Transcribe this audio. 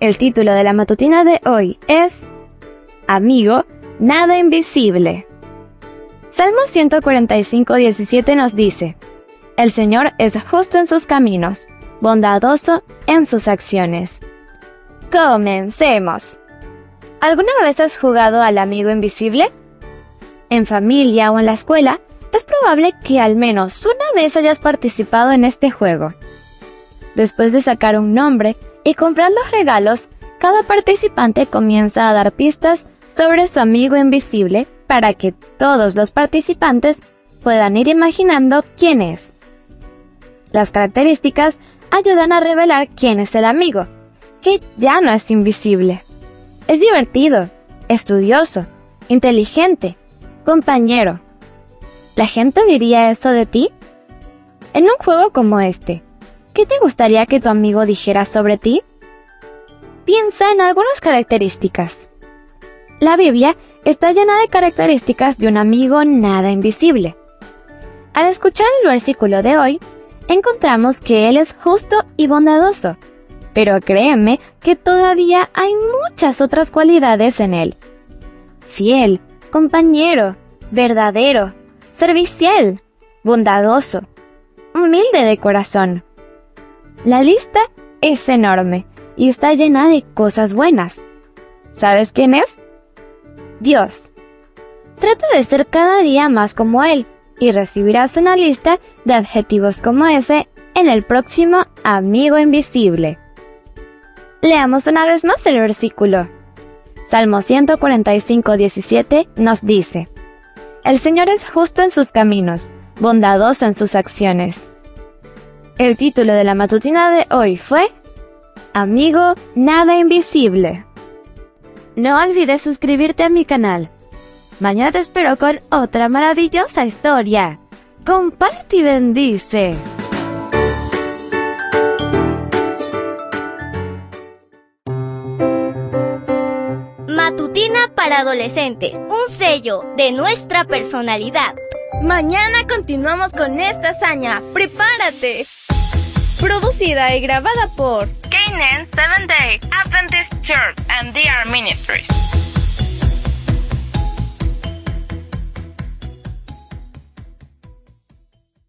El título de la matutina de hoy es Amigo, nada invisible. Salmo 145, 17 nos dice, El Señor es justo en sus caminos, bondadoso en sus acciones. Comencemos. ¿Alguna vez has jugado al amigo invisible? En familia o en la escuela, es probable que al menos una vez hayas participado en este juego. Después de sacar un nombre y comprar los regalos, cada participante comienza a dar pistas sobre su amigo invisible para que todos los participantes puedan ir imaginando quién es. Las características ayudan a revelar quién es el amigo, que ya no es invisible. Es divertido, estudioso, inteligente, compañero. ¿La gente diría eso de ti? En un juego como este, ¿qué te gustaría que tu amigo dijera sobre ti? Piensa en algunas características. La Biblia está llena de características de un amigo nada invisible. Al escuchar el versículo de hoy, encontramos que Él es justo y bondadoso, pero créeme que todavía hay muchas otras cualidades en Él. Fiel, compañero, verdadero, servicial, bondadoso, humilde de corazón. La lista es enorme y está llena de cosas buenas. ¿Sabes quién es? Dios. Trata de ser cada día más como Él y recibirás una lista de adjetivos como ese en el próximo Amigo Invisible. Leamos una vez más el versículo. Salmo 145, 17 nos dice, El Señor es justo en sus caminos, bondadoso en sus acciones. El título de la matutina de hoy fue Amigo Nada Invisible. No olvides suscribirte a mi canal. Mañana te espero con otra maravillosa historia. Comparte y bendice. Matutina para adolescentes, un sello de nuestra personalidad. Mañana continuamos con esta hazaña. ¡Prepárate! Producida y grabada por Canaan Seventh Day Adventist Church and DR Ministries.